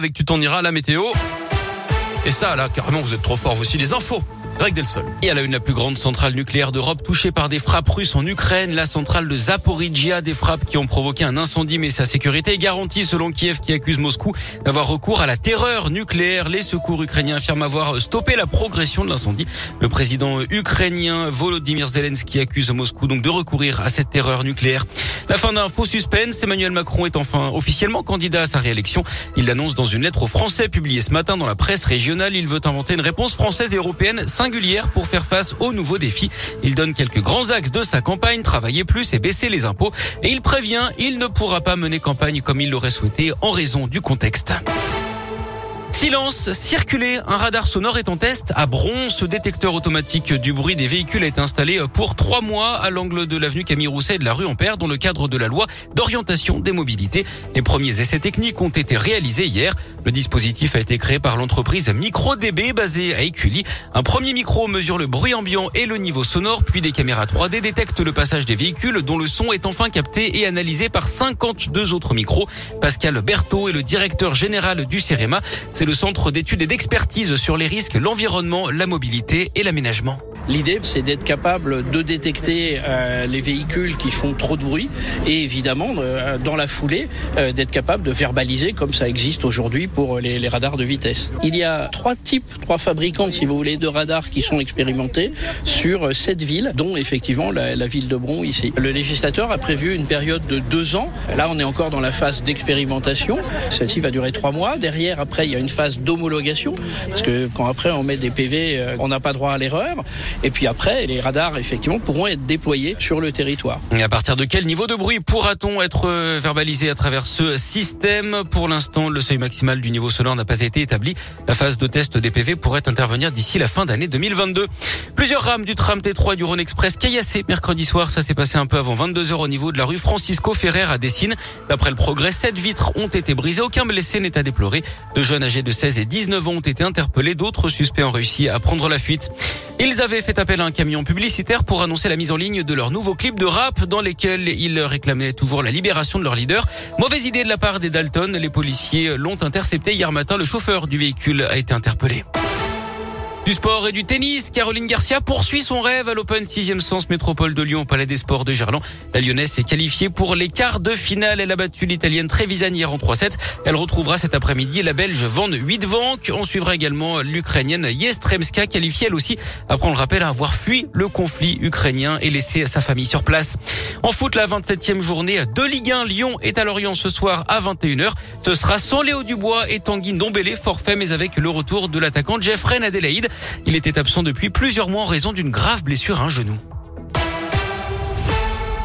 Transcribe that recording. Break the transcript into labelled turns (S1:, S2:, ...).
S1: Avec tu t'en iras la météo. Et ça, là, carrément, vous êtes trop fort. Voici les infos. Greg Delsol.
S2: Et à la une, la plus grande centrale nucléaire d'Europe touchée par des frappes russes en Ukraine, la centrale de Zaporizhia, des frappes qui ont provoqué un incendie, mais sa sécurité est garantie selon Kiev qui accuse Moscou d'avoir recours à la terreur nucléaire. Les secours ukrainiens affirment avoir stoppé la progression de l'incendie. Le président ukrainien Volodymyr Zelensky accuse Moscou donc de recourir à cette terreur nucléaire. La fin d'un faux suspense, Emmanuel Macron est enfin officiellement candidat à sa réélection. Il l'annonce dans une lettre aux Français publiée ce matin dans la presse régionale. Il veut inventer une réponse française et européenne pour faire face aux nouveaux défis. Il donne quelques grands axes de sa campagne, travailler plus et baisser les impôts. Et il prévient, il ne pourra pas mener campagne comme il l'aurait souhaité en raison du contexte. Silence, circuler, un radar sonore est en test à Bron. Ce détecteur automatique du bruit des véhicules a été installé pour trois mois à l'angle de l'avenue Camille Rousset et de la rue Ampère dans le cadre de la loi d'orientation des mobilités. Les premiers essais techniques ont été réalisés hier. Le dispositif a été créé par l'entreprise MicroDB basée à Écully. Un premier micro mesure le bruit ambiant et le niveau sonore, puis des caméras 3D détectent le passage des véhicules dont le son est enfin capté et analysé par 52 autres micros. Pascal Berthaud est le directeur général du CEREMA. Le centre d'études et d'expertise sur les risques, l'environnement, la mobilité et l'aménagement.
S3: L'idée, c'est d'être capable de détecter euh, les véhicules qui font trop de bruit et évidemment, euh, dans la foulée, euh, d'être capable de verbaliser comme ça existe aujourd'hui pour les, radars de vitesse. Il y a trois types, trois fabricants, si vous voulez, de radars qui sont expérimentés sur sept villes, dont effectivement la, la ville de Bron ici. Le législateur a prévu une période de deux ans. Là, on est encore dans la phase d'expérimentation. Celle-ci va durer trois mois. Derrière, après, il y a une phase d'homologation parce que quand après on met des PV, on n'a pas droit à l'erreur. Et puis après, les radars, effectivement, pourront être déployés sur le territoire.
S2: Et à partir de quel niveau de bruit pourra-t-on être euh, verbalisé à travers ce système? Pour l'instant, le seuil maximal du niveau sonore n'a pas été établi. La phase de test des PV pourrait intervenir d'ici la fin d'année 2022. Plusieurs rames du tram T3 du Rhône Express caillassé mercredi soir. Ça s'est passé un peu avant 22 heures au niveau de la rue Francisco Ferrer à Dessine. D'après le progrès, sept vitres ont été brisées. Aucun blessé n'est à déplorer. Deux jeunes âgés de 16 et 19 ans ont été interpellés. D'autres suspects ont réussi à prendre la fuite. Ils avaient fait appel à un camion publicitaire pour annoncer la mise en ligne de leur nouveau clip de rap dans lesquels ils réclamaient toujours la libération de leur leader. Mauvaise idée de la part des Dalton. Les policiers l'ont intercepté hier matin. Le chauffeur du véhicule a été interpellé. Du sport et du tennis, Caroline Garcia poursuit son rêve à l'Open 6e sens métropole de Lyon au Palais des Sports de Gerland. La Lyonnaise est qualifiée pour les quarts de finale. Elle a battu l'Italienne Trevisan en 3-7. Elle retrouvera cet après-midi la Belge Van Huitvank. On suivra également l'Ukrainienne Yestremska qualifiée elle aussi après on le rappelle avoir fui le conflit ukrainien et laissé sa famille sur place. En foot, la 27e journée de Ligue 1, Lyon est à Lorient ce soir à 21h. Ce sera sans Léo Dubois et Tanguy Ndombele, forfait mais avec le retour de l'attaquant Jeffrey Adelaide. Il était absent depuis plusieurs mois en raison d'une grave blessure à un genou.